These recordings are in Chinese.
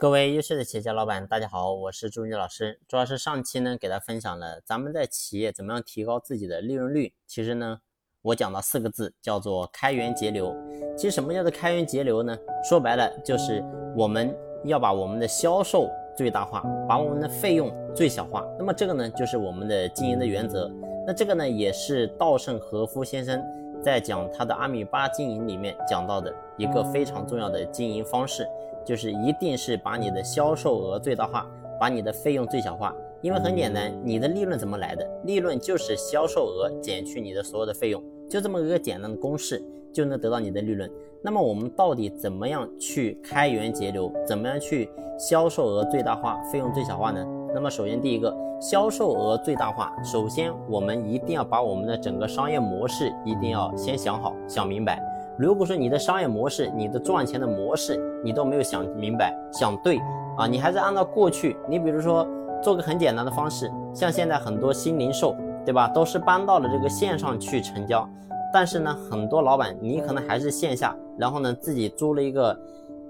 各位优秀的企业家老板，大家好，我是朱云老师。主要是上期呢，给大家分享了咱们在企业怎么样提高自己的利润率。其实呢，我讲到四个字，叫做开源节流。其实什么叫做开源节流呢？说白了就是我们要把我们的销售最大化，把我们的费用最小化。那么这个呢，就是我们的经营的原则。那这个呢，也是稻盛和夫先生在讲他的阿米巴经营里面讲到的一个非常重要的经营方式。就是一定是把你的销售额最大化，把你的费用最小化。因为很简单，你的利润怎么来的？利润就是销售额减去你的所有的费用，就这么一个简单的公式就能得到你的利润。那么我们到底怎么样去开源节流？怎么样去销售额最大化，费用最小化呢？那么首先第一个，销售额最大化，首先我们一定要把我们的整个商业模式一定要先想好、想明白。如果说你的商业模式、你的赚钱的模式你都没有想明白、想对啊，你还是按照过去，你比如说做个很简单的方式，像现在很多新零售，对吧，都是搬到了这个线上去成交，但是呢，很多老板你可能还是线下，然后呢自己租了一个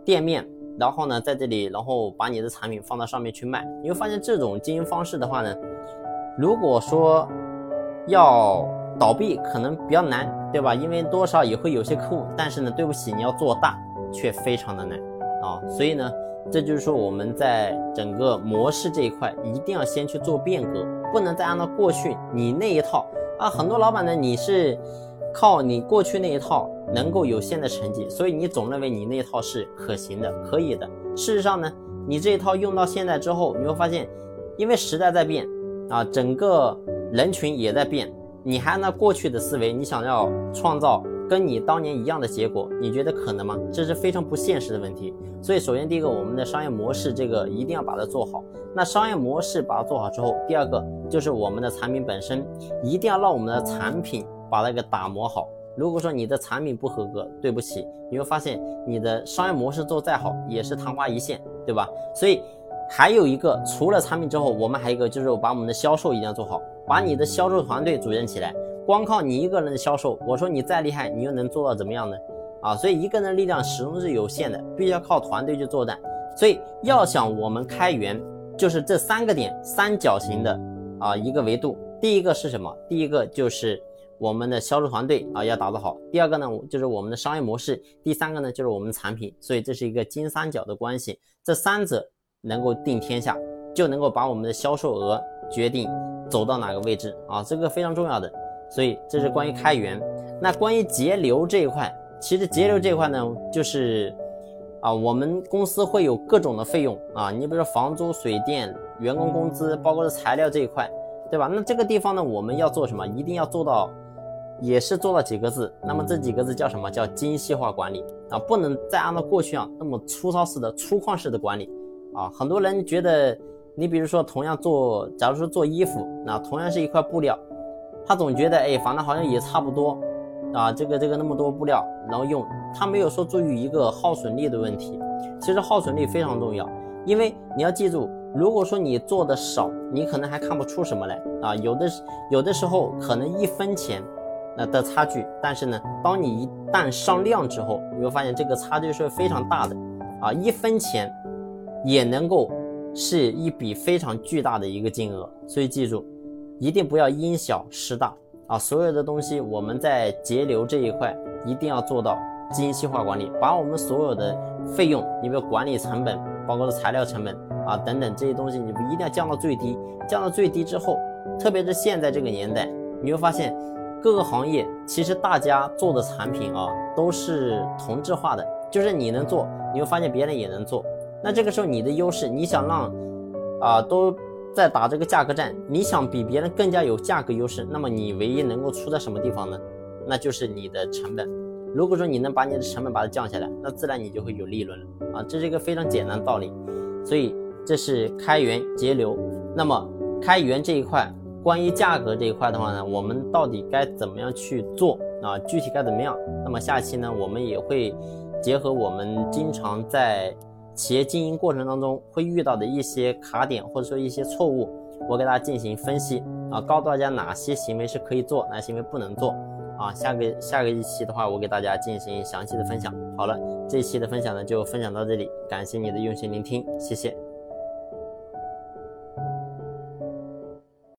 店面，然后呢在这里，然后把你的产品放到上面去卖，你会发现这种经营方式的话呢，如果说要。倒闭可能比较难，对吧？因为多少也会有些客户，但是呢，对不起，你要做大却非常的难啊。所以呢，这就是说我们在整个模式这一块一定要先去做变革，不能再按照过去你那一套啊。很多老板呢，你是靠你过去那一套能够有现在成绩，所以你总认为你那一套是可行的、可以的。事实上呢，你这一套用到现在之后，你会发现，因为时代在变啊，整个人群也在变。你还那过去的思维，你想要创造跟你当年一样的结果，你觉得可能吗？这是非常不现实的问题。所以，首先第一个，我们的商业模式这个一定要把它做好。那商业模式把它做好之后，第二个就是我们的产品本身，一定要让我们的产品把它给打磨好。如果说你的产品不合格，对不起，你会发现你的商业模式做再好也是昙花一现，对吧？所以。还有一个，除了产品之后，我们还有一个就是把我们的销售一定要做好，把你的销售团队组建起来。光靠你一个人的销售，我说你再厉害，你又能做到怎么样呢？啊，所以一个人的力量始终是有限的，必须要靠团队去作战。所以要想我们开源，就是这三个点，三角形的啊一个维度。第一个是什么？第一个就是我们的销售团队啊要打造好。第二个呢，就是我们的商业模式。第三个呢，就是我们产品。所以这是一个金三角的关系，这三者。能够定天下，就能够把我们的销售额决定走到哪个位置啊，这个非常重要的。所以这是关于开源。那关于节流这一块，其实节流这一块呢，就是啊，我们公司会有各种的费用啊，你比如说房租、水电、员工工资，包括是材料这一块，对吧？那这个地方呢，我们要做什么？一定要做到，也是做到几个字。那么这几个字叫什么？叫精细化管理啊，不能再按照过去啊那么粗糙式的、粗犷式的管理。啊，很多人觉得，你比如说同样做，假如说做衣服，那同样是一块布料，他总觉得，哎，反正好像也差不多，啊，这个这个那么多布料，然后用，他没有说注意一个耗损率的问题。其实耗损率非常重要，因为你要记住，如果说你做的少，你可能还看不出什么来啊，有的有的时候可能一分钱那的差距，但是呢，当你一旦上量之后，你会发现这个差距是非常大的，啊，一分钱。也能够是一笔非常巨大的一个金额，所以记住，一定不要因小失大啊！所有的东西我们在节流这一块一定要做到精细化管理，把我们所有的费用，你比如管理成本，包括的材料成本啊等等这些东西，你不一定要降到最低。降到最低之后，特别是现在这个年代，你会发现各个行业其实大家做的产品啊都是同质化的，就是你能做，你会发现别人也能做。那这个时候你的优势，你想让，啊，都在打这个价格战，你想比别人更加有价格优势，那么你唯一能够出在什么地方呢？那就是你的成本。如果说你能把你的成本把它降下来，那自然你就会有利润了啊，这是一个非常简单的道理。所以这是开源节流。那么开源这一块，关于价格这一块的话呢，我们到底该怎么样去做啊？具体该怎么样？那么下期呢，我们也会结合我们经常在。企业经营过程当中会遇到的一些卡点，或者说一些错误，我给大家进行分析啊，告诉大家哪些行为是可以做，哪些行为不能做啊，下个下个一期的话，我给大家进行详细的分享。好了，这一期的分享呢就分享到这里，感谢你的用心聆听，谢谢。